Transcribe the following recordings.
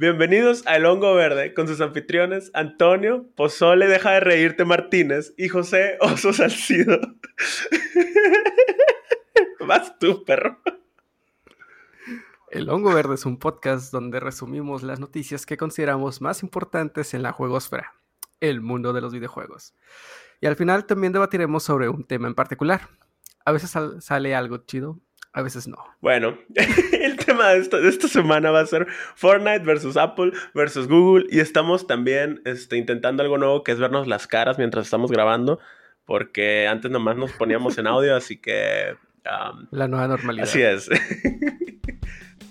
Bienvenidos a El Hongo Verde con sus anfitriones Antonio, Pozole, deja de reírte Martínez y José Oso Salcido. Vas tú, perro. El Hongo Verde es un podcast donde resumimos las noticias que consideramos más importantes en la juegosfera, el mundo de los videojuegos. Y al final también debatiremos sobre un tema en particular. A veces sale algo chido, a veces no. Bueno, el tema de, esta semana va a ser Fortnite versus Apple versus Google y estamos también este, intentando algo nuevo que es vernos las caras mientras estamos grabando porque antes nomás nos poníamos en audio, así que... La nueva normalidad. Así es.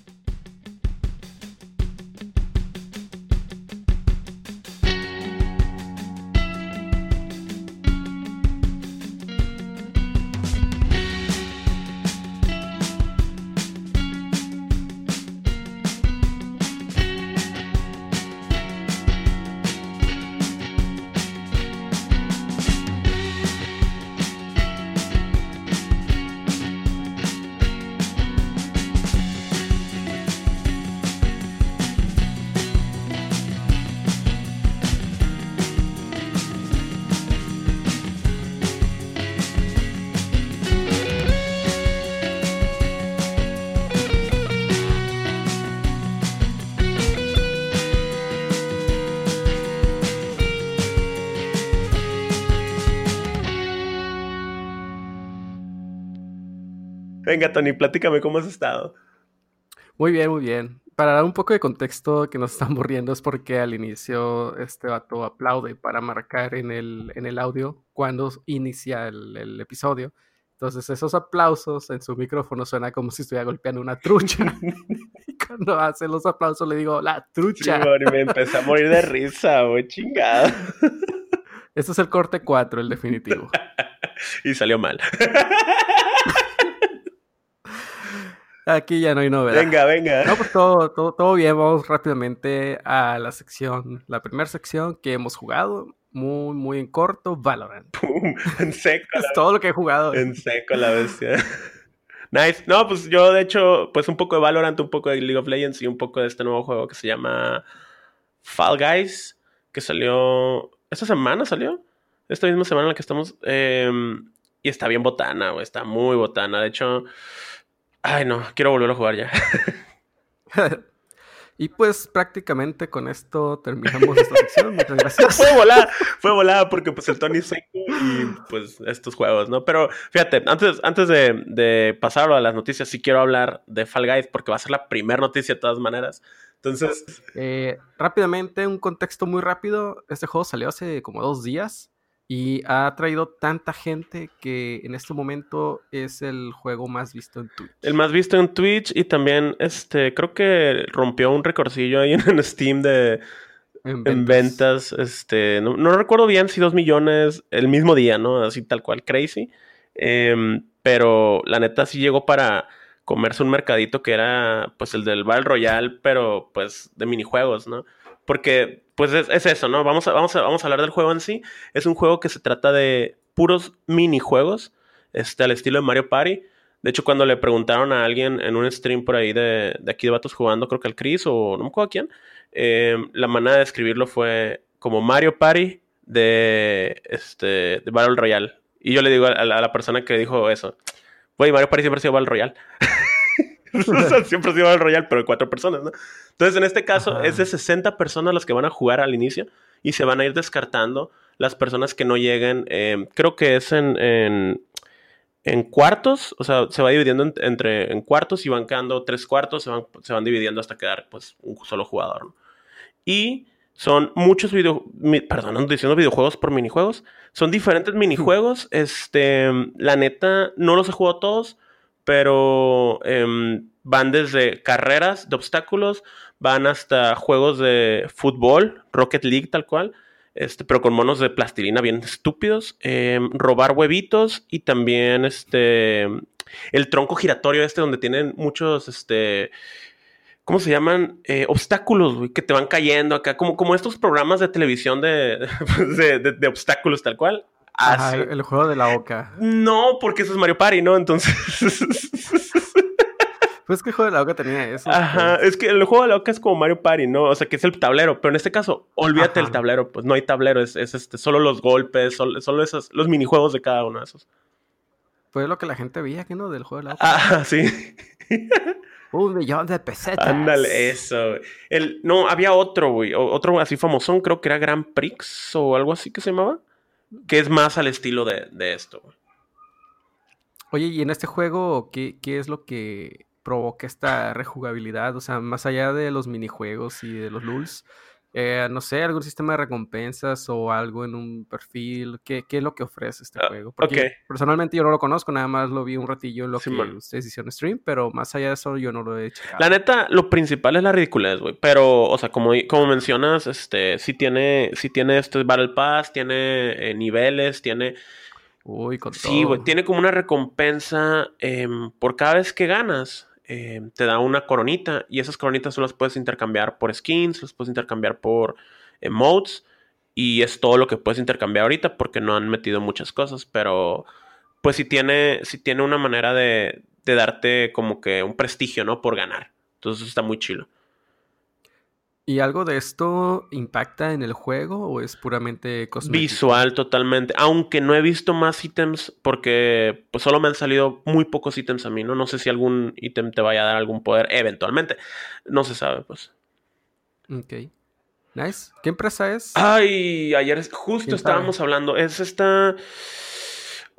Venga, Tony, platícame cómo has estado. Muy bien, muy bien. Para dar un poco de contexto que nos están riendo es porque al inicio este vato aplaude para marcar en el, en el audio cuando inicia el, episodio. Entonces esos aplausos en su micrófono suena como si estuviera golpeando una trucha. y cuando hace los aplausos le digo, la trucha. Sí, me empecé a morir de risa, güey, chingada. Este es el corte 4, el definitivo. y salió mal. Aquí ya no hay novedad. Venga, venga. No, pues todo, todo, todo bien. Vamos rápidamente a la sección, la primera sección que hemos jugado, muy, muy en corto, Valorant. Pum, en seco. es todo lo que he jugado. En seco la bestia. Nice. No, pues yo de hecho, pues un poco de Valorant, un poco de League of Legends y un poco de este nuevo juego que se llama Fall Guys, que salió... ¿Esta semana salió? Esta misma semana en la que estamos... Em, y está bien botana, güey. Está muy botana. De hecho... Ay, no, quiero volver a jugar ya. y pues prácticamente con esto terminamos esta sección. Muchas gracias. fue volada, fue volada porque pues el Tony seco y pues estos juegos, ¿no? Pero fíjate, antes, antes de, de pasar a las noticias, sí quiero hablar de Fall Guys porque va a ser la primera noticia de todas maneras. Entonces. Eh, rápidamente, un contexto muy rápido. Este juego salió hace como dos días. Y ha traído tanta gente que en este momento es el juego más visto en Twitch. El más visto en Twitch y también este creo que rompió un recordillo ahí en Steam de en ventas. este, no, recuerdo bien si dos millones el mismo día, ¿no? Así tal cual, crazy. Em, pero la neta sí llegó para comerse un mercadito que era pues el del Battle Royale, pero pues de minijuegos, ¿no? Porque pues es, eso, ¿no? Vamos a, vamos, vamos a hablar del juego en sí. Es un juego que se trata de puros minijuegos, este, al estilo de Mario Party. De hecho, cuando le preguntaron a alguien en un stream por ahí de, de aquí de Vatos jugando, creo que al Chris o no me acuerdo a quién, em, la manera de escribirlo fue como Mario Party de, este, de Battle Royale. Y yo le digo a, la persona que dijo eso, güey, Mario Party siempre ha sido Battle Royale. siempre ha sido Battle Royale, pero de cuatro personas, ¿no? Entonces, en este caso, es de 60 personas las que van a jugar al inicio y se van a ir descartando las personas que no lleguen. Em, creo que es en, en, cuartos, o sea, se va dividiendo entre en cuartos y van quedando tres cuartos, se van, se van dividiendo hasta quedar pues un solo jugador. ¿no? Y son muchos videojuegos, perdón, ando diciendo videojuegos por minijuegos. Son diferentes minijuegos. Este, la neta, no los he jugado todos pero em, van desde carreras de obstáculos, van hasta juegos de fútbol, Rocket League tal cual, este, pero con monos de plastilina bien estúpidos, em, robar huevitos y también este, el tronco giratorio este donde tienen muchos, este, ¿cómo se llaman? Eh, obstáculos, que te van cayendo acá, como, como estos programas de televisión de, de obstáculos tal cual. Ah, el juego de la oca. No, porque eso es Mario Party, ¿no? Entonces. Pues que el juego de la Oca tenía eso. Ajá, pues. es que el juego de la Oca es como Mario Party, ¿no? O sea, que es el tablero, pero en este caso, olvídate del tablero, pues no hay tablero, es, este, solo los golpes, solo, solo esos, los minijuegos de cada uno de esos. Fue lo que la gente veía, ¿qué no? Del juego de la Oca. Ah, sí. Un millón de pesetas. Ándale, eso. El, no, había otro, güey. Otro así famosón, creo que era Grand Prix o algo así que se llamaba. Que es más al estilo de, de esto, güey. Oye, y en este juego, ¿qué, ¿qué, es lo que provoca esta rejugabilidad? O sea, más allá de los minijuegos y de los lulz, eh, no sé, algún sistema de recompensas o algo en un perfil. ¿Qué, qué es lo que ofrece este uh, juego? Porque okay. personalmente yo no lo conozco, nada más lo vi un ratillo en lo sí, que man. ustedes hicieron stream, pero más allá de eso yo no lo he checado. La neta, lo principal es la ridiculez, güey. Pero, o sea, como, como mencionas, este, sí tiene, sí tiene este Battle Pass, tiene eh, niveles, tiene Uy, con Sí, güey, tiene como una recompensa eh, por cada vez que ganas. Eh, te da una coronita y esas coronitas tú las puedes intercambiar por skins, las puedes intercambiar por emotes y es todo lo que puedes intercambiar ahorita porque no han metido muchas cosas, pero pues sí tiene, sí tiene una manera de, de darte como que un prestigio, ¿no? Por ganar. Entonces está muy chilo. ¿Y algo de esto impacta en el juego o es puramente cosmético? Visual totalmente, aunque no he visto más ítems porque pues solo me han salido muy pocos ítems a mí, ¿no? No sé si algún ítem te vaya a dar algún poder eventualmente, no se sabe pues. Ok. Nice. ¿Qué empresa es? Ay, ayer justo estábamos sabe? hablando, es esta...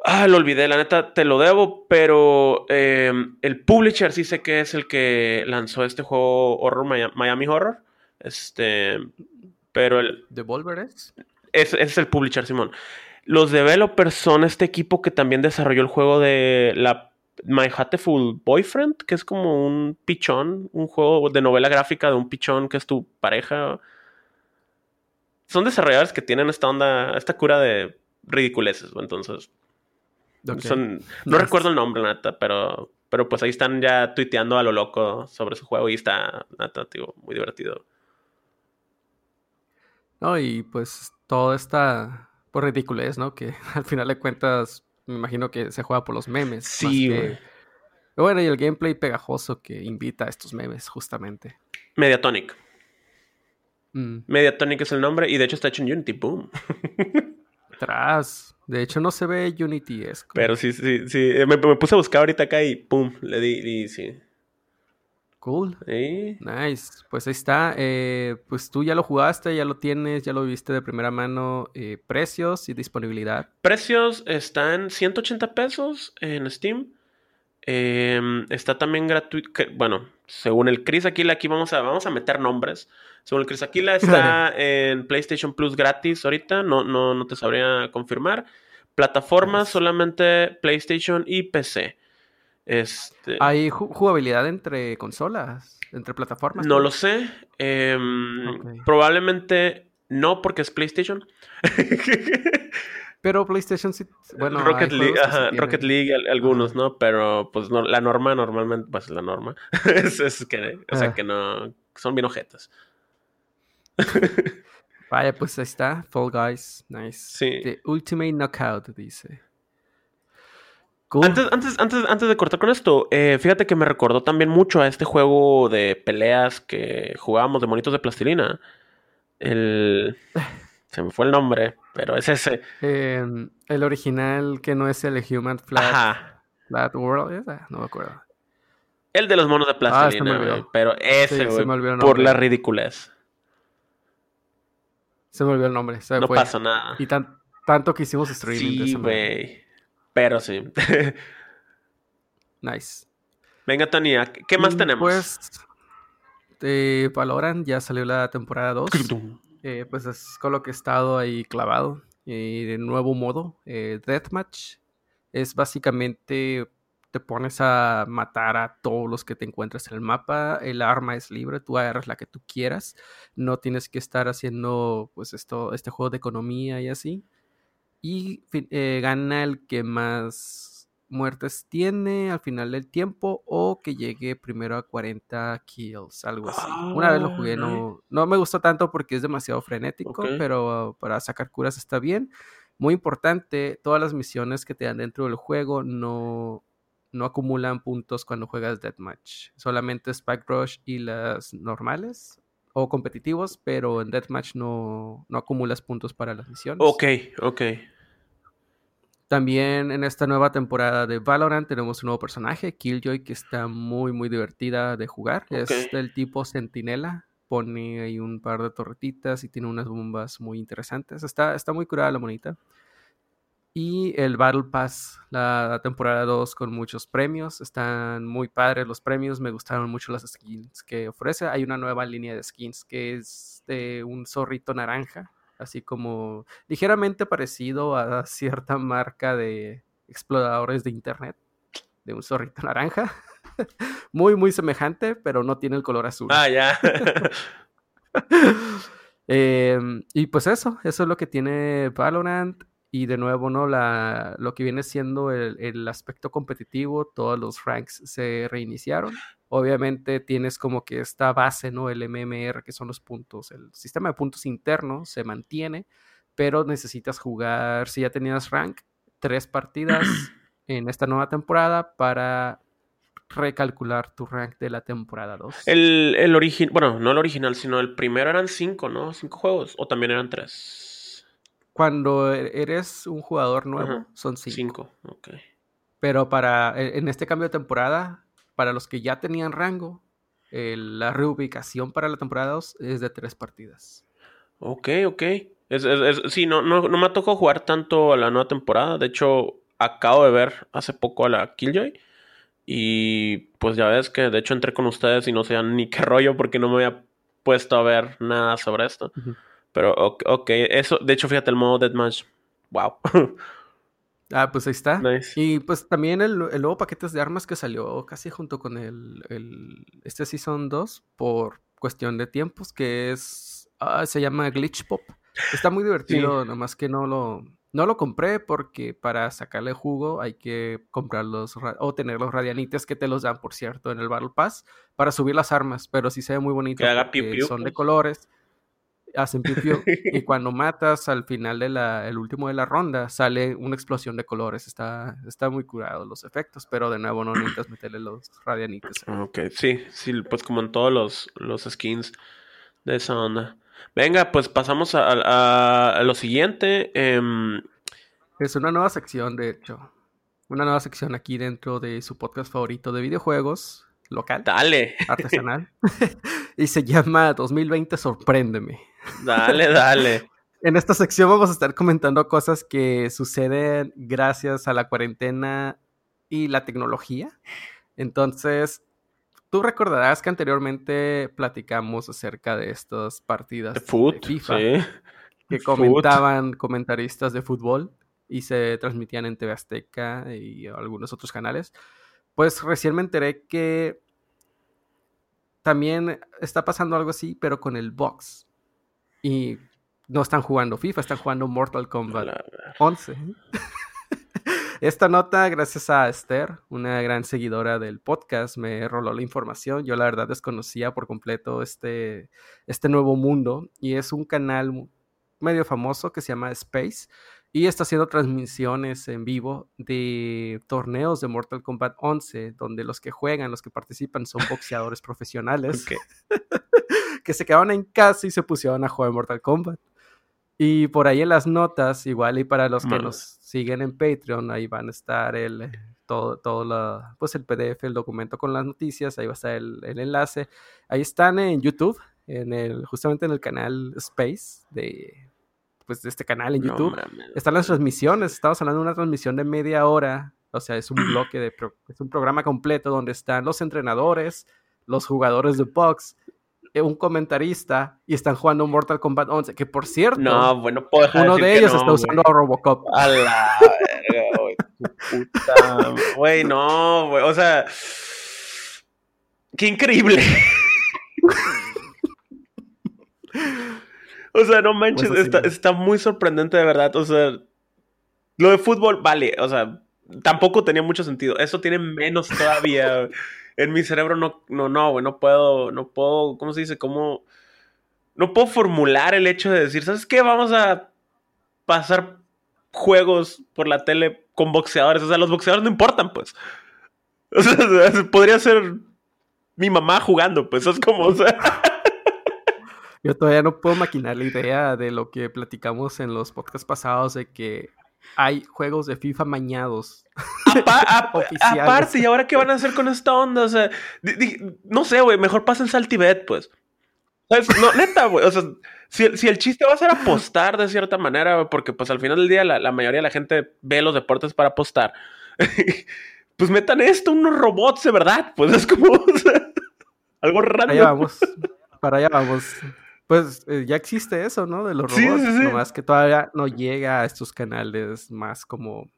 Ah, lo olvidé, la neta te lo debo, pero eh, el publisher sí sé que es el que lanzó este juego Horror Miami Horror. Este, pero el... ¿Devolver es? Es, es el publisher, Simón. Los developers son este equipo que también desarrolló el juego de la My Hateful Boyfriend, que es como un pichón, un juego de novela gráfica de un pichón que es tu pareja. Son desarrolladores que tienen esta onda, esta cura de ridiculeces, entonces. Okay. Son, no recuerdo el nombre, neta, pero, pero pues ahí están ya tuiteando a lo loco sobre su juego y está, neta, tío, muy divertido. No, y pues todo está por ridiculez, ¿no? Que al final de cuentas, me imagino que se juega por los memes. Sí, güey. Bueno, y el gameplay pegajoso que invita a estos memes, justamente. Mediatonic. Mm. Mediatonic es el nombre y de hecho está hecho en Unity. Boom. Tras. De hecho, no se ve Unity es. Pero sí, sí, sí. Me, me, puse a buscar ahorita acá y pum, le di, y sí. Cool. ¿Sí? Nice. Pues ahí está. Eh, pues tú ya lo jugaste, ya lo tienes, ya lo viste de primera mano. Eh, precios y disponibilidad. Precios están 180 pesos en Steam. Eh, está también gratuito. Bueno, según el Chris Aquila, aquí vamos a, vamos a meter nombres. Según el Chris Aquila, está en PlayStation Plus gratis ahorita. No, no, no te sabría confirmar. Plataformas nice. solamente PlayStation y PC. Este... ¿Hay jugabilidad entre consolas? ¿Entre plataformas? No lo sé. Eh, okay. Probablemente no, porque es PlayStation. Pero PlayStation sí. Bueno, Rocket League, ajá, Rocket League, algunos, ajá. ¿no? Pero pues no, la norma normalmente, pues la norma. es, es, que, o sea, ah. que no. Son bien ojetas. Vaya, pues ahí está. Fall Guys. Nice. Sí. The Ultimate Knockout, dice. Cool. Antes, antes, antes, antes de cortar con esto, eh, fíjate que me recordó también mucho a este juego de peleas que jugábamos de monitos de plastilina. El. Se me fue el nombre, pero es ese. Eh, el original que no es el Human Flat, Ajá. Flat World, no me acuerdo. El de los monos de plastilina, ah. Pero ese, güey, sí, por la ridiculez. Se me olvidó el nombre. Se no fue. pasa nada. Y tan, tanto que hicimos streaming. Sí, güey. Pero sí. nice. Venga, Tania, ¿qué más tenemos? Pues, de Valorant ya salió la temporada 2. eh, pues es con lo que he estado ahí clavado. Eh, de nuevo modo, eh, Deathmatch. Es básicamente te pones a matar a todos los que te encuentres en el mapa. El arma es libre, tú agarras la que tú quieras. No tienes que estar haciendo pues esto, este juego de economía y así. Y eh, gana el que más muertes tiene al final del tiempo o que llegue primero a 40 kills, algo así. Oh, Una vez lo jugué, no, no me gustó tanto porque es demasiado frenético, okay. pero para sacar curas está bien. Muy importante, todas las misiones que te dan dentro del juego no, no acumulan puntos cuando juegas Deathmatch. Solamente Spike Rush y las normales o competitivos, pero en Deathmatch no, no acumulas puntos para las misiones. Ok, ok. También en esta nueva temporada de Valorant tenemos un nuevo personaje, Killjoy, que está muy, muy divertida de jugar. Es del tipo Sentinela. Pone ahí un par de torretitas y tiene unas bombas muy interesantes. Está, está muy curada la monita. Y el Battle Pass, la temporada 2 con muchos premios. Están muy padres los premios. Me gustaron mucho las skins que ofrece. Hay una nueva línea de skins que es de un zorrito naranja así como ligeramente parecido a cierta marca de exploradores de internet, de un zorrito naranja. muy, muy semejante, pero no tiene el color azul. Ah, ya. Em, y pues eso, eso es lo que tiene Valorant. Y de nuevo, ¿no? La, lo que viene siendo el, el aspecto competitivo, todos los ranks se reiniciaron. Obviamente tienes como que esta base, ¿no? El MMR, que son los puntos. El sistema de puntos interno se mantiene, pero necesitas jugar, si ya tenías rank, tres partidas en esta nueva temporada para recalcular tu rank de la temporada 2. El, el original, bueno, no el original, sino el primero eran cinco, ¿no? Cinco juegos, o también eran tres. Cuando e, eres un jugador nuevo, son cinco. Cinco, ok. Pero para, e, en este cambio de temporada, para los que ya tenían rango, la reubicación para la temporada 2 es de tres partidas. Ok, ok. Es, sí, no, no, no me tocó jugar tanto a la nueva temporada. De hecho, acabo de ver hace poco a la Killjoy. Y pues ya ves que de hecho entré con ustedes y no sé ni qué rollo porque no me había puesto a ver nada sobre esto. Pero ok, eso, de hecho, fíjate el modo Deathmatch. Wow. Ah, pues ahí está. Y pues también el, nuevo paquete de armas que salió casi junto con el, el este Season 2 por cuestión de tiempos, que es, ah, se llama Glitch Pop. Está muy divertido, nomás que no lo, no lo compré porque para sacarle jugo hay que comprar los o tener los radianites que te los dan, por cierto, en el Battle Pass para subir las armas, pero sí se ve muy bonito. Que son de pues. colores hacen piu, y cuando matas al final del el último de la ronda sale una explosión de colores. Está, está muy curado los efectos, pero de nuevo no necesitas meterle los radianites. Ok, sí, sí, pues como en todos los, los skins de esa onda. Venga, pues pasamos a, lo siguiente. Em, es una nueva sección, de hecho. Una nueva sección aquí dentro de su podcast favorito de videojuegos local. Dale. Artesanal. y se llama 2020 Sorpréndeme. Dale, dale. en esta sección vamos a estar comentando cosas que suceden gracias a la cuarentena y la tecnología. Entonces, tú recordarás que anteriormente platicamos acerca de estas partidas de, FIFA que comentaban comentaristas de fútbol y se transmitían en TV Azteca y algunos otros canales. Pues recién me enteré que también está pasando algo así, pero con el box. Y no están jugando FIFA, están jugando Mortal Kombat 11. Esta nota, gracias a Esther, una gran seguidora del podcast, me roló la información. Yo la verdad desconocía por completo este, este nuevo mundo y es un canal medio famoso que se llama Space y está haciendo transmisiones en vivo de torneos de Mortal Kombat 11, donde los que juegan, los que participan son boxeadores profesionales que se quedaron en casa y se pusieron a jugar Mortal Kombat. Y por ahí en las notas, igual y para los que nos siguen en Patreon, ahí van a estar el todo, todo la, pues el PDF, el documento con las noticias, ahí va a estar el, el enlace. Ahí están en YouTube, en el, justamente en el canal Space de pues, de este canal en YouTube. Están las transmisiones, estamos hablando de una transmisión de media hora, o sea, es un bloque de, es un programa completo donde están los entrenadores, los jugadores de box, un comentarista y están jugando Mortal Kombat 11, que por cierto, no, bueno, uno de ellos está usando a Robocop. A la verga, güey, puta, güey, no, güey, o sea, qué increíble. O sea, no manches, pues está, muy sorprendente de verdad. O sea, lo de fútbol, vale, o sea, tampoco tenía mucho sentido. Eso tiene menos todavía. En mi cerebro no, no, no, güey, no puedo, no puedo, ¿cómo se dice? ¿Cómo? No puedo formular el hecho de decir, ¿sabes qué? Vamos a pasar juegos por la tele con boxeadores. O sea, los boxeadores no importan, pues. O sea, podría ser mi mamá jugando, pues es como, o sea. Yo todavía no puedo maquinar la idea de lo que platicamos en los podcasts pasados de que hay juegos de FIFA mañados. aparte, ¿y ahora qué van a hacer con esta onda? O sea, no sé, güey, mejor pasen al Tibet, pues. No, neta, güey. O sea, si, el chiste va a ser apostar de cierta manera, porque pues al final del día la, mayoría de la gente ve los deportes para apostar. pues metan esto, unos robots de verdad. Pues es como algo raro. Allá vamos. Para allá vamos. Pues eh, ya existe eso, ¿no? De los robots. Sí, sí, Nomás que todavía no llega a estos canales más como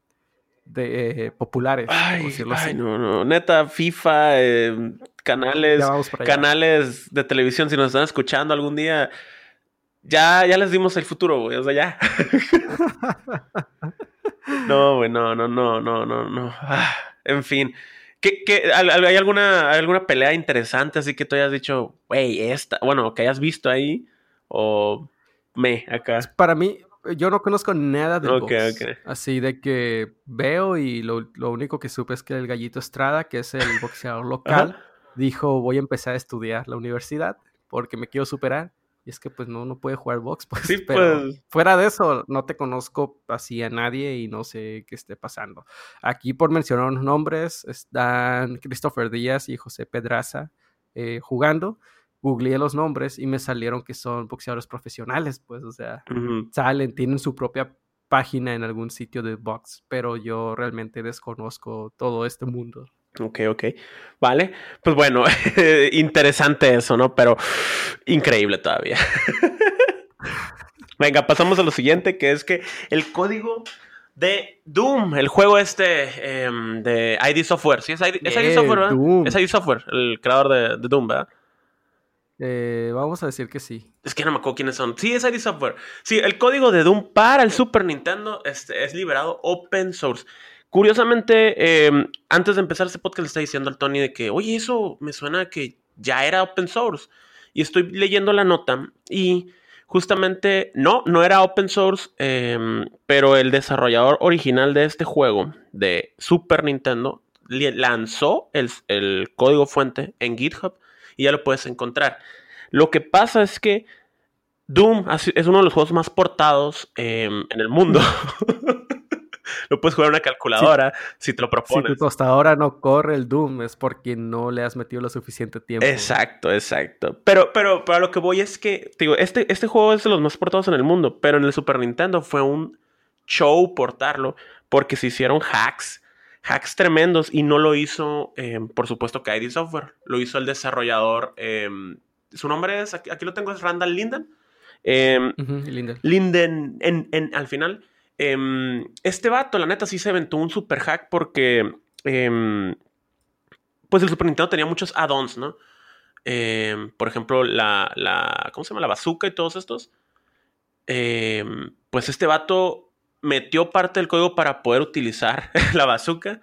de eh, populares. Ay, ay no, no. Neta, FIFA, eh, canales, canales de televisión, si nos están escuchando algún día, ya, ya les dimos el futuro, güey. O sea, ya. no, güey, no, no, no, no, no, no. Ah, en fin. ¿Qué, qué, hay alguna, alguna pelea interesante así que tú hayas dicho, güey, esta, bueno, que hayas visto ahí? O me, acá. Para mí, yo no conozco nada de okay, Así de que veo y lo, único que supe es que el Gallito Estrada, que es el boxeador local, dijo, voy a empezar a estudiar la universidad porque me quiero superar. Y es que pues no, no puede jugar box, pues. Sí, pero pues. fuera de eso, no te conozco así a nadie y no sé qué esté pasando. Aquí por mencionar unos nombres, están Christopher Díaz y José Pedraza eh, jugando googleé los nombres y me salieron que son boxeadores profesionales, pues, o sea, salen, tienen su propia página en algún sitio de box, pero yo realmente desconozco todo este mundo. Ok, ok. Vale. Pues bueno, interesante eso, ¿no? Pero increíble todavía. Venga, pasamos a lo siguiente, que es que el código de Doom, el juego este em, de ID Software. Sí, es ID, Software, ¿verdad? Es ID Software, el creador de, de Doom, ¿verdad? Eh, vamos a decir que sí. Es que no me acuerdo quiénes son. Sí, es ID Software. Sí, el código de Doom para el Super Nintendo este, es liberado open source. Curiosamente, em, antes de empezar este podcast le está diciendo al Tony de que, oye, eso me suena que ya era open source. Y estoy leyendo la nota y justamente no, no era open source, em, pero el desarrollador original de este juego de Super Nintendo lanzó el, código fuente en GitHub y ya lo puedes encontrar. Lo que pasa es que Doom es uno de los juegos más portados em, en el mundo. lo puedes jugar en una calculadora si, te lo propones. Si tu tostadora no corre el Doom es porque no le has metido lo suficiente tiempo. Exacto, exacto. Pero, pero, pero lo que voy es que, digo, este, este juego es de los más portados en el mundo, pero en el Super Nintendo fue un show portarlo porque se hicieron hacks hacks tremendos y no lo hizo, em, por supuesto, que ID Software, lo hizo el desarrollador, em, su nombre es, aquí, lo tengo, es Randall Linden. Em, Linden. Linden en, al final. Este vato, la neta, sí se aventó un super hack porque, pues el Super Nintendo tenía muchos add-ons, ¿no? por ejemplo, la, ¿cómo se llama? La bazooka y todos estos. pues este vato metió parte del código para poder utilizar la bazooka,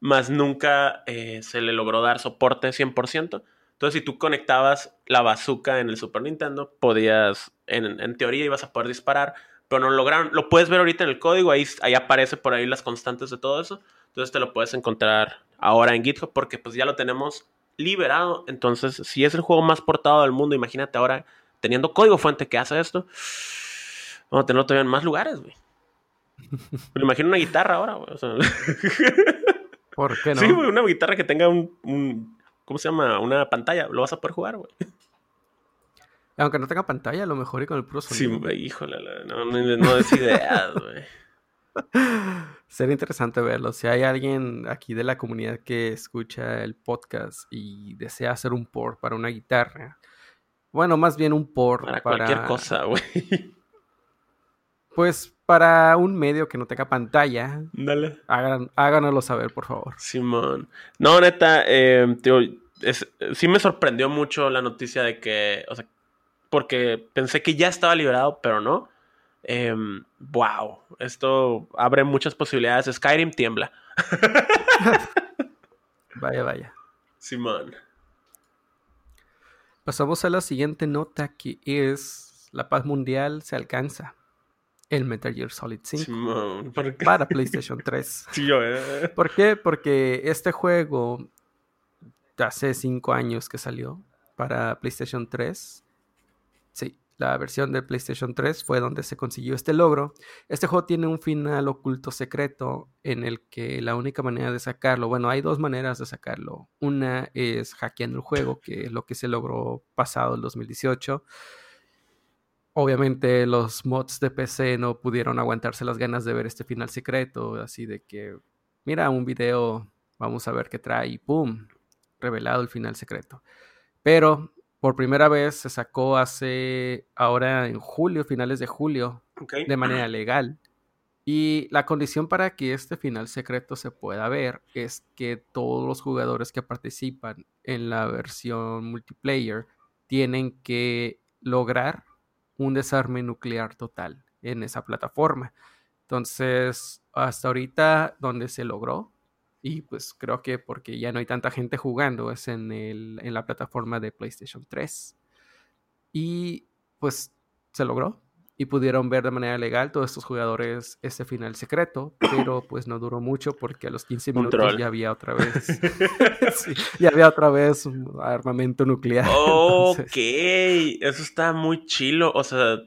más nunca eh, se le logró dar soporte 100%. Entonces, si tú conectabas la bazooka en el Super Nintendo, podías, en, teoría, ibas a poder disparar, pero no lo lograron. Lo puedes ver ahorita en el código, ahí, ahí aparece por ahí las constantes de todo eso. Entonces, te lo puedes encontrar ahora en GitHub porque pues ya lo tenemos liberado. Entonces, si es el juego más portado del mundo, imagínate ahora teniendo código fuente que hace esto. Vamos a tenerlo todavía en más lugares, güey. Me imagino una guitarra ahora, güey. ¿Por qué no? Sí, güey, una guitarra que tenga un, ¿Cómo se llama? Una pantalla. Lo vas a poder jugar, güey. Aunque no tenga pantalla, a lo mejor y con el puro sonido. Sí, híjole, no, no, no ideas, güey. Sería interesante verlo. Si hay alguien aquí de la comunidad que escucha el podcast y desea hacer un port para una guitarra, bueno, más bien un port para, para... cualquier cosa, güey. Pues para un medio que no tenga pantalla, Dale. háganoslo saber, por favor. Simón. No, neta, eh, sí me sorprendió mucho la noticia de que, o sea, porque pensé que ya estaba liberado, pero no. wow, em, esto abre muchas posibilidades. Skyrim tiembla. vaya, vaya. Simón. Pasamos a la siguiente nota que es la paz mundial se alcanza el Metal Gear Solid 5 para PlayStation 3. Eh. ¿Por qué? Porque este juego hace 5 años que salió para PlayStation 3. Sí, la versión de PlayStation 3 fue donde se consiguió este logro. Este juego tiene un final oculto secreto en el que la única manera de sacarlo, bueno, hay dos maneras de sacarlo. Una es hackeando el juego, que es lo que se logró pasado el 2018. Obviamente los mods de PC no pudieron aguantarse las ganas de ver este final secreto, así de que, mira, un video, vamos a ver qué trae y ¡pum! Revelado el final secreto. Pero por primera vez se sacó hace ahora en julio, finales de julio, de manera legal. Y la condición para que este final secreto se pueda ver es que todos los jugadores que participan en la versión multiplayer tienen que lograr un desarme nuclear total en esa plataforma. Entonces, hasta ahorita donde se logró y pues creo que porque ya no hay tanta gente jugando, es en, el, en la plataforma de PlayStation 3. Y pues se logró y pudieron ver de manera legal todos estos jugadores ese final secreto, pero pues no duró mucho porque a los 15 minutos ya había otra vez ya había otra vez un armamento nuclear. Ok, eso está muy chilo, o sea,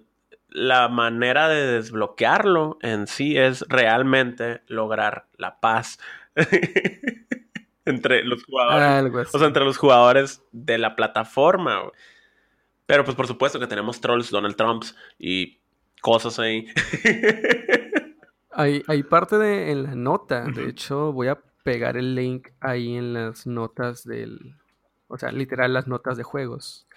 la manera de desbloquearlo en sí es realmente lograr la paz entre los jugadores. O sea, entre los jugadores de la plataforma. Pero pues por supuesto que tenemos trolls, Donald Trumps y cosas ahí. hay, hay parte de en la nota. De hecho, voy a pegar el link ahí en las notas del. O sea, literal las notas de juegos.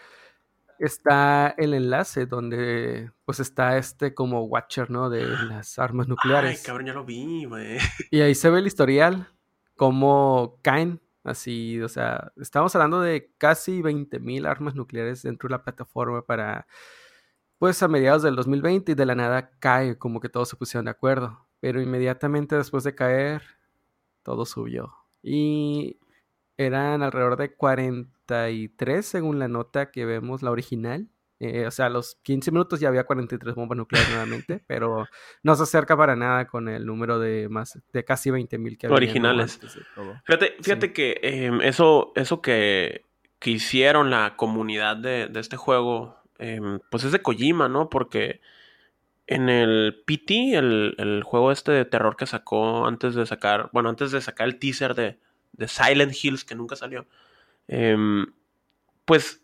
Está el enlace donde pues está este como watcher, ¿no? De las armas nucleares. Ay, cabrón, ya lo vi, güey. Y ahí se ve el historial, cómo caen Así, o sea, estamos hablando de casi 20.000 armas nucleares dentro de la plataforma para, pues a mediados del 2020 y de la nada cae, como que todos se pusieron de acuerdo. Pero inmediatamente después de caer, todo subió. Y eran alrededor de 43 según la nota que vemos, la original. Eh, o sea, a los 15 minutos ya había 43 bombas nucleares nuevamente, pero no se acerca para nada con el número de más de casi 20.000 que había. Originales. Fíjate, fíjate que em, eso, eso que, que, hicieron la comunidad de, de este juego, em, pues es de Kojima, ¿no? Porque en el PT, el, el, juego este de terror que sacó antes de sacar, bueno, antes de sacar el teaser de, de Silent Hills, que nunca salió, em, pues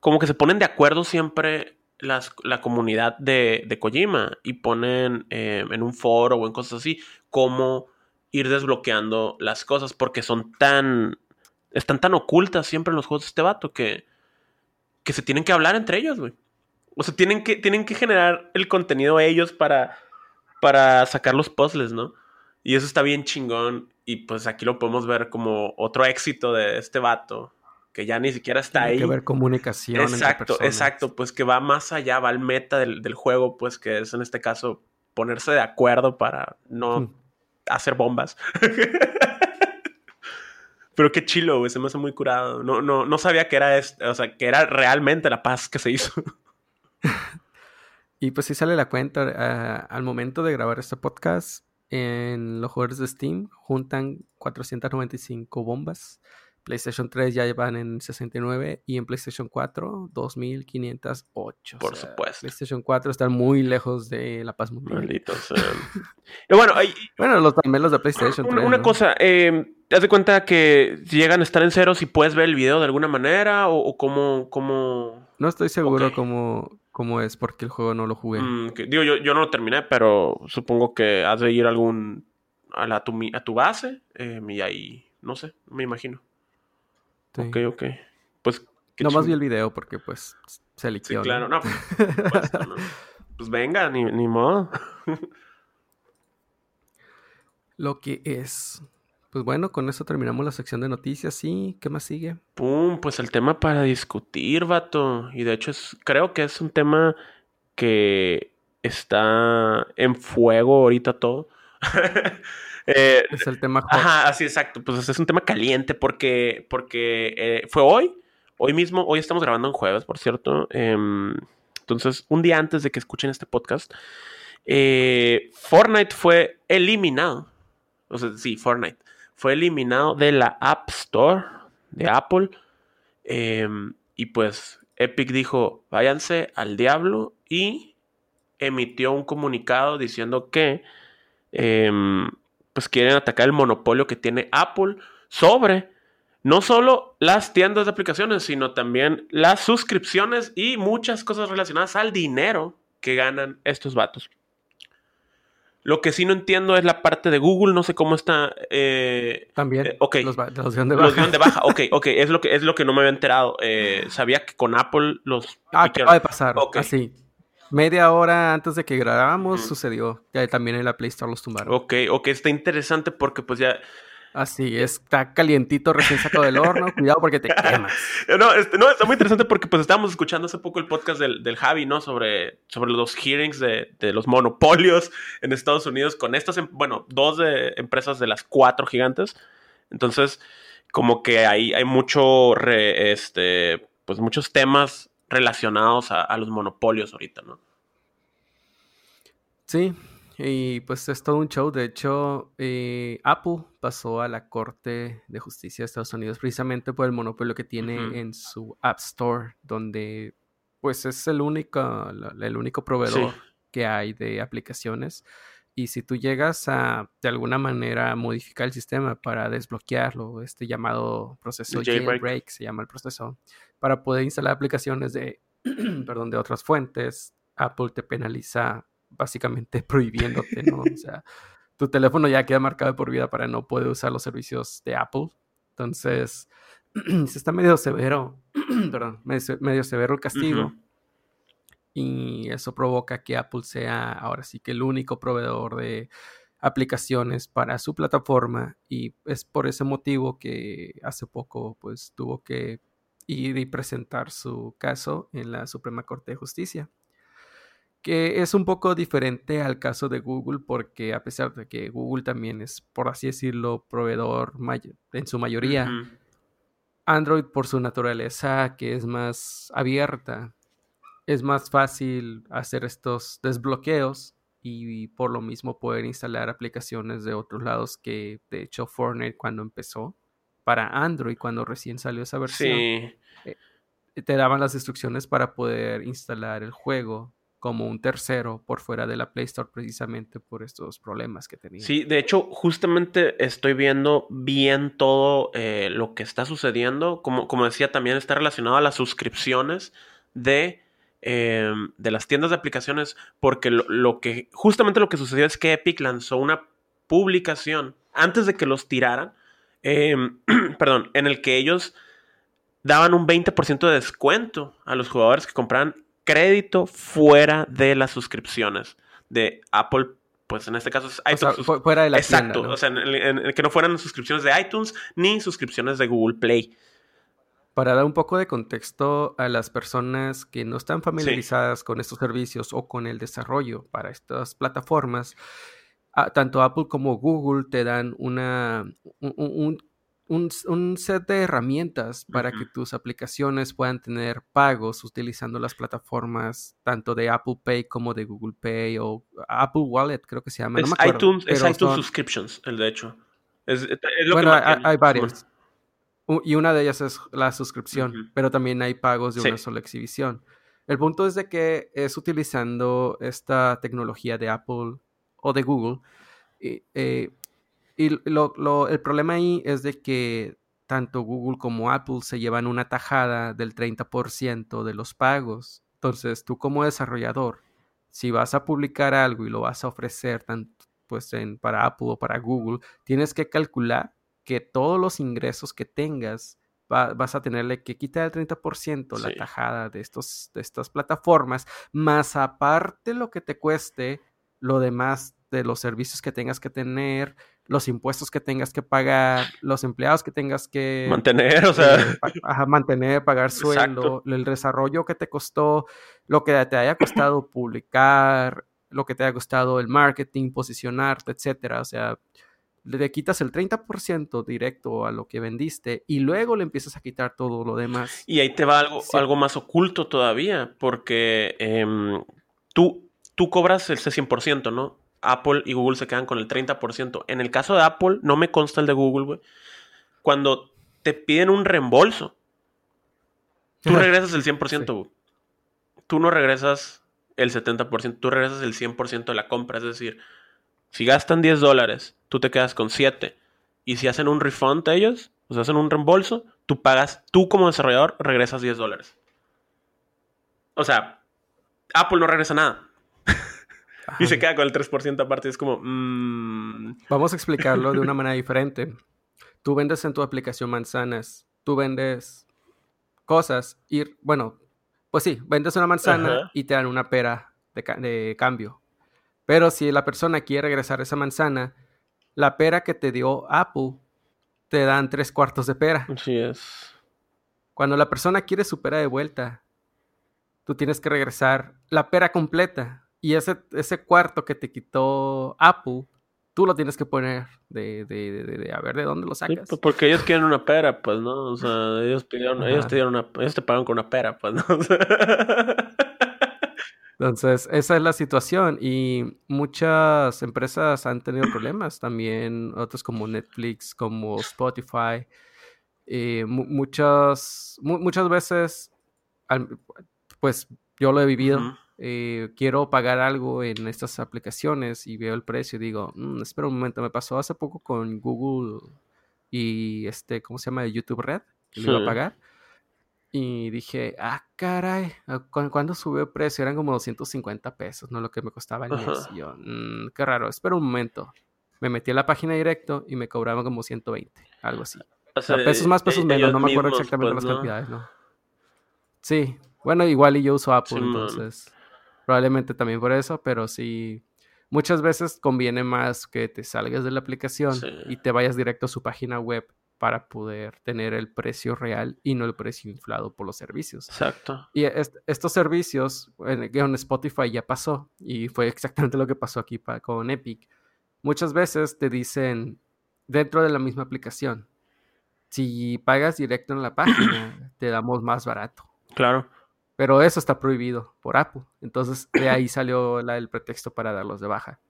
como que se ponen de acuerdo siempre la comunidad de, de, Kojima y ponen eh, en un foro o en cosas así cómo ir desbloqueando las cosas porque son tan están tan ocultas siempre en los juegos de este vato que que se tienen que hablar entre ellos, güey. O sea, tienen que, tienen que generar el contenido ellos para, para sacar los puzzles, ¿no? Y eso está bien chingón. Y pues aquí lo podemos ver como otro éxito de este vato que ya ni siquiera está Tiene ahí. que ver comunicación. Exacto, exacto, pues que va más allá, va al meta del, juego, pues que es en este caso ponerse de acuerdo para no hmm. hacer bombas. Pero qué chilo, güey, se me hace muy curado. No, no, no sabía que era este, o sea, que era realmente la paz que se hizo. y pues sí sale la cuenta eh, al momento de grabar este podcast en los jugadores de Steam juntan 495 bombas PlayStation 3 ya van en 69 y en PlayStation 4 2508. Por supuesto. PlayStation 4 están muy lejos de la paz mundial. Maldito bueno, bueno los, también los de PlayStation 3. Una cosa, eh, ¿te das de cuenta que llegan a estar en cero si puedes ver el video de alguna manera o, cómo, cómo, No estoy seguro cómo, cómo, es porque el juego no lo jugué. Mm, digo, yo, yo no lo terminé, pero supongo que has de ir algún a, la, tu, a tu base eh, y ahí, no sé, me imagino. Ok, ok. Pues. No más vi el video porque, pues, se liquidó. Sí, claro, no. Pues, pues, venga, ni, ni modo. Lo que es. Pues bueno, con eso terminamos la sección de noticias. Sí, ¿qué más sigue? Pum, pues el tema para discutir, vato. Y de hecho, es, creo que es un tema que está en fuego ahorita todo. Eh, es el tema. Ajá, así exacto. Pues es un tema caliente porque, porque eh, fue hoy, hoy mismo, hoy estamos grabando en jueves, por cierto. Em, entonces, un día antes de que escuchen este podcast, Eh, Fortnite fue eliminado. O sea, sí, Fortnite. Fue eliminado de la App Store de Apple. Em, y pues Epic dijo, váyanse al diablo y emitió un comunicado diciendo que em, pues quieren atacar el monopolio que tiene Apple sobre no solo las tiendas de aplicaciones, sino también las suscripciones y muchas cosas relacionadas al dinero que ganan estos vatos. Lo que sí no entiendo es la parte de Google, no sé cómo está. Eh, También. Eh, ok. Los, los de baja. Los de baja, ok, ok. Es lo que, es lo que no me había enterado. Eh, sabía que con Apple los. Ah, acaba de pasar. Así. Media hora antes de que grabáramos sucedió. Ya también en la Play Store los tumbaron. Ok, ok. Está interesante porque pues ya Así, está calientito, recién sacado del horno. Cuidado porque te quemas. No, este, no, está muy interesante porque pues estábamos escuchando hace poco el podcast del, del Javi, ¿no? Sobre, sobre los hearings de, de, los monopolios en Estados Unidos con estas, em, bueno, dos de empresas de las cuatro gigantes. Entonces, como que ahí hay mucho, re, este, pues muchos temas relacionados a, a los monopolios ahorita, ¿no? Sí, y pues es todo un show. De hecho, eh, Apple pasó a la Corte de Justicia de Estados Unidos precisamente por el monopolio que tiene uh -huh. en su App Store, donde pues es el único, el único proveedor sí. que hay de aplicaciones. Y si tú llegas a de alguna manera modificar el sistema para desbloquearlo, este llamado proceso jailbreak, jailbreak se llama el proceso, para poder instalar aplicaciones de, perdón, de otras fuentes, Apple te penaliza básicamente prohibiéndote, ¿no? O sea, tu teléfono ya queda marcado por vida para no poder usar los servicios de Apple. Entonces, se está medio severo, perdón, medio severo el castigo. Uh -huh. Y eso provoca que Apple sea ahora sí que el único proveedor de aplicaciones para su plataforma y es por ese motivo que hace poco pues tuvo que ir y presentar su caso en la Suprema Corte de Justicia que es un poco diferente al caso de Google porque a pesar de que Google también es, por así decirlo, proveedor en su mayoría, uh -huh. Android por su naturaleza que es más abierta, es más fácil hacer estos desbloqueos y por lo mismo poder instalar aplicaciones de otros lados que de hecho Fortnite cuando empezó para Android cuando recién salió esa versión sí. eh, te daban las instrucciones para poder instalar el juego como un tercero por fuera de la Play Store precisamente por estos problemas que tenía. Sí, de hecho, justamente estoy viendo bien todo eh, lo que está sucediendo. Como, como decía, también está relacionado a las suscripciones de, eh, de las tiendas de aplicaciones, porque lo, lo, que justamente lo que sucedió es que Epic lanzó una publicación antes de que los tiraran, eh, perdón, en el que ellos daban un 20% de descuento a los jugadores que compraran crédito fuera de las suscripciones de Apple. Pues en este caso es iTunes. O sea, fuera de la Exacto. Tienda, ¿no? O sea, en, en, en, que no fueran suscripciones de iTunes ni suscripciones de Google Play. Para dar un poco de contexto a las personas que no están familiarizadas sí. con estos servicios o con el desarrollo para estas plataformas, tanto Apple como Google te dan una, un, un, un, un, set de herramientas para uh -huh. que tus aplicaciones puedan tener pagos utilizando las plataformas tanto de Apple Pay como de Google Pay o Apple Wallet, creo que se llama. Es, no acuerdo, iTunes, es iTunes son... Subscriptions, el de hecho. Es, es bueno, hay, hay, varias. Y una de ellas es la suscripción, uh -huh. pero también hay pagos de sí. una sola exhibición. El punto es de que es utilizando esta tecnología de Apple o de Google. Y, eh, y lo, lo, el problema ahí es de que tanto Google como Apple se llevan una tajada del 30% de los pagos. Entonces, tú como desarrollador, si vas a publicar algo y lo vas a ofrecer tanto pues en, para Apple o para Google, tienes que calcular que todos los ingresos que tengas va, vas a tenerle que quitar el 30% sí. la tajada de, estos, de estas plataformas, más aparte lo que te cueste lo demás de los servicios que tengas que tener, los impuestos que tengas que pagar, los empleados que tengas que mantener, o sea, eh, pa ajá, mantener, pagar sueldo, Exacto. el desarrollo que te costó, lo que te haya costado publicar, lo que te haya costado el marketing, posicionarte, etcétera, o sea, le quitas el 30% directo a lo que vendiste y luego le empiezas a quitar todo lo demás. Y ahí te va algo, sí. algo más oculto todavía, porque eh, tú tú cobras ese 100%, ¿no? Apple y Google se quedan con el 30%. En el caso de Apple, no me consta el de Google, güey. Cuando te piden un reembolso, tú regresas el 100%, güey. Tú no regresas el 70%, tú regresas el 100% de la compra. Es decir, si gastan 10 dólares, tú te quedas con 7. Y si hacen un refund a ellos, o sea, hacen un reembolso, tú pagas, tú como desarrollador regresas 10 dólares. O sea, Apple no regresa nada. Y se queda con el 3% aparte. Es como. Mm. Vamos a explicarlo de una manera diferente. Tú vendes en tu aplicación manzanas. Tú vendes cosas. Y, bueno, pues sí, vendes una manzana y te dan una pera de, cambio. Pero si la persona quiere regresar esa manzana, la pera que te dio Apple te dan tres cuartos de pera. Así es. Cuando la persona quiere su pera de vuelta, tú tienes que regresar la pera completa. Y ese, ese cuarto que te quitó Apple, tú lo tienes que poner de, de, de, a ver de dónde lo sacas. Pues, porque ellos quieren una pera, pues, ¿no? O sea, ellos pidieron, ellos te dieron una, ellos te pagan con una pera, pues, ¿no? Entonces, esa es la situación y muchas empresas han tenido problemas también, otros como Netflix, como Spotify. Eh, muchas, muchas veces, pues yo lo he vivido. Eh, quiero pagar algo en estas aplicaciones y veo el precio y digo, mm, espera un momento, me pasó hace poco con Google y este, ¿cómo se llama? YouTube Red, que iba a pagar. Y dije, ah, caray, ah, ¿cuándo subió el precio? Eran como 250 pesos, no lo que me costaba el mes. Y yo, mm, qué raro, espera un momento. Me metí a la página directo y me cobraban como 120, algo así. O sea, pesos más, pesos menos, no me acuerdo exactamente pues, las cantidades, ¿no? Sí, bueno, igual y yo uso Apple, entonces probablemente también por eso, pero sí, muchas veces conviene más que te salgas de la aplicación y te vayas directo a su página web para poder tener el precio real y no el precio inflado por los servicios. Exacto. Y estos servicios, en, Spotify ya pasó y fue exactamente lo que pasó aquí con Epic. Muchas veces te dicen dentro de la misma aplicación, si pagas directo en la página, te damos más barato. Claro. Pero eso está prohibido por Apple. Entonces, de ahí salió el pretexto para darlos de baja.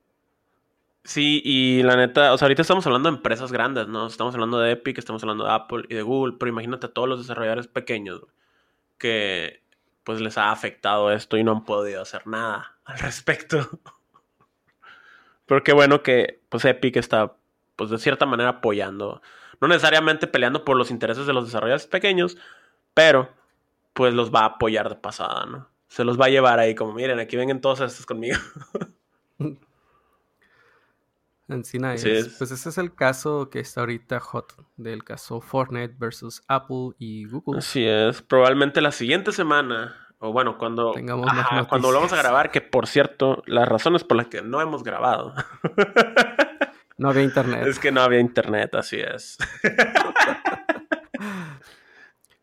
Sí, y la neta, o sea, ahorita estamos hablando de empresas grandes, ¿no? Estamos hablando de Epic, estamos hablando de Apple y de Google, pero imagínate a todos los desarrolladores pequeños que pues les ha afectado esto y no han podido hacer nada al respecto. pero qué bueno que pues Epic está pues de cierta manera apoyando, no necesariamente peleando por los intereses de los desarrolladores pequeños, pero pues los va a apoyar de pasada, ¿no? Se los va a llevar ahí como, miren, aquí vengan todos estos conmigo. Encina es. Pues ese es el caso que está ahorita hot, del caso Fortnite versus Apple y Google. Así es. Probablemente la siguiente semana, o bueno, cuando, cuando volvamos a grabar, que por cierto, las razones por las que no hemos grabado. no había internet. Es que no había internet, así es.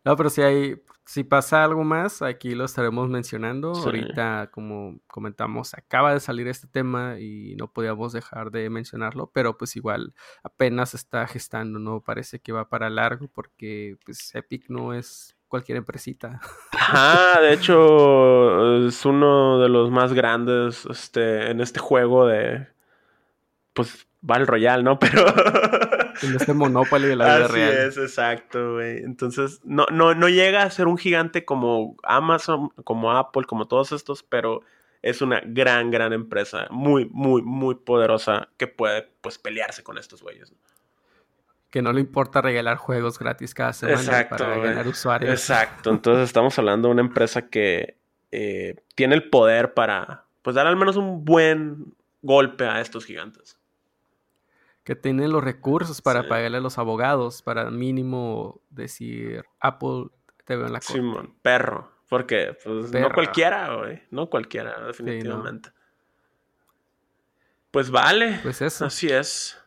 no, pero sí hay, si pasa algo más, aquí lo estaremos mencionando. Ahorita, como comentamos, acaba de salir este tema y no podíamos dejar de mencionarlo, pero pues igual apenas está gestando, no parece que va para largo porque pues Epic no es cualquier empresita. Ah, de hecho es uno de los más grandes este, en este juego de pues Battle Royale, ¿no? Pero en este Monopoly de la vida Así real. es, exacto, güey. Entonces, no, no, no llega a ser un gigante como Amazon, como Apple, como todos estos, pero es una gran, gran empresa, muy, muy, muy poderosa que puede, pues, pelearse con estos güeyes. Que no le importa regalar juegos gratis cada semana para ganar usuarios. Exacto, entonces estamos hablando de una empresa que eh, tiene el poder para, pues, dar al menos un buen golpe a estos gigantes que tienen los recursos para pagarle a los abogados, para mínimo decir Apple te veo en la corte. Simón, perro. Porque pues, no cualquiera, güey. No cualquiera, definitivamente. Pues vale. Pues eso. Así es.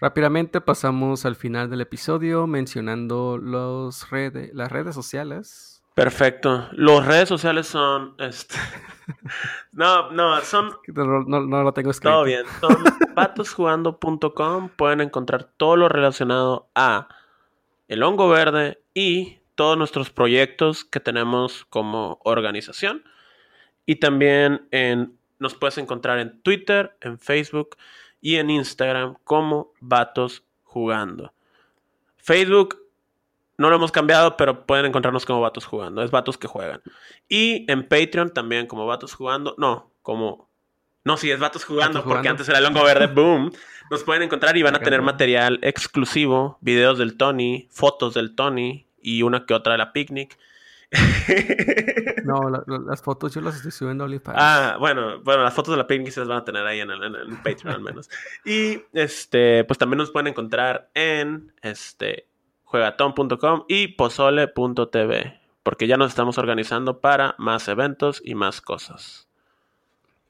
Rápidamente pasamos al final del episodio mencionando los las redes sociales Perfecto. Los redes sociales son. Este... no, no, son. No, lo tengo escrito. Todo bien. Son patosjugando.com. Pueden encontrar todo lo relacionado a el hongo verde y todos nuestros proyectos que tenemos como organización. Y también en, nos puedes encontrar en Twitter, en Facebook y en Instagram como Vatos Jugando. Facebook no lo hemos cambiado, pero pueden encontrarnos como Vatos Jugando. Es Vatos que juegan. Y en Patreon también como Vatos Jugando. No, como... No, sí, es Vatos Jugando, porque antes era el hongo verde. Boom. Nos pueden encontrar y van a tener material exclusivo, videos del Tony, fotos del Tony y una que otra de la picnic. no, las fotos yo las estoy subiendo a OnlyFans. Ah, bueno, bueno, las fotos de la picnic se las van a tener ahí en el, Patreon al menos. Y este, pues también nos pueden encontrar en este juegatón.com y pozole.tv, porque ya nos estamos organizando para más eventos y más cosas.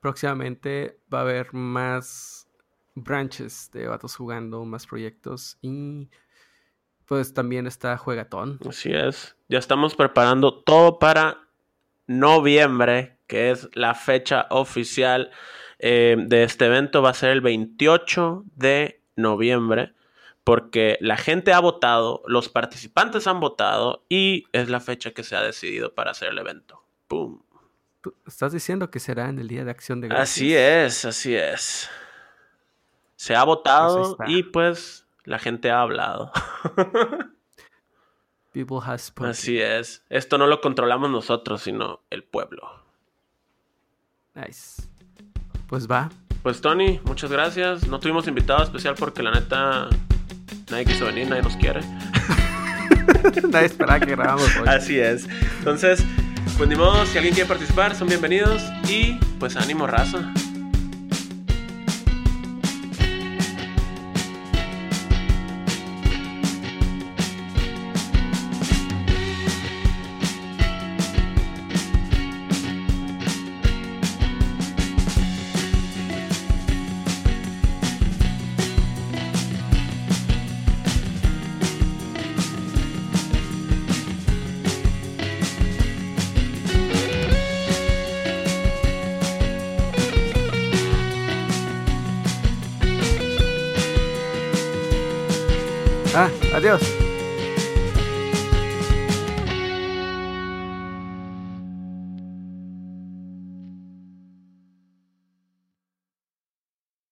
Próximamente va a haber más branches de vatos jugando, más proyectos y pues también está Juegatón. Así es. Ya estamos preparando todo para noviembre, que es la fecha oficial eh, de este evento. Va a ser el 28 de noviembre porque la gente ha votado, los participantes han votado y es la fecha que se ha decidido para hacer el evento. ¡Pum! ¿Estás diciendo que será en el Día de Acción de Gracias? Así es, así es. Se ha votado pues y pues la gente ha hablado. People has Así es. Esto no lo controlamos nosotros, sino el pueblo. Nice. Pues va. Pues Tony, muchas gracias. No tuvimos invitado especial porque la neta nadie quiso venir, nadie nos quiere. nadie espera que grabamos hoy. Así es. Entonces, pues ni modo, si alguien quiere participar, son bienvenidos y pues ánimo raza.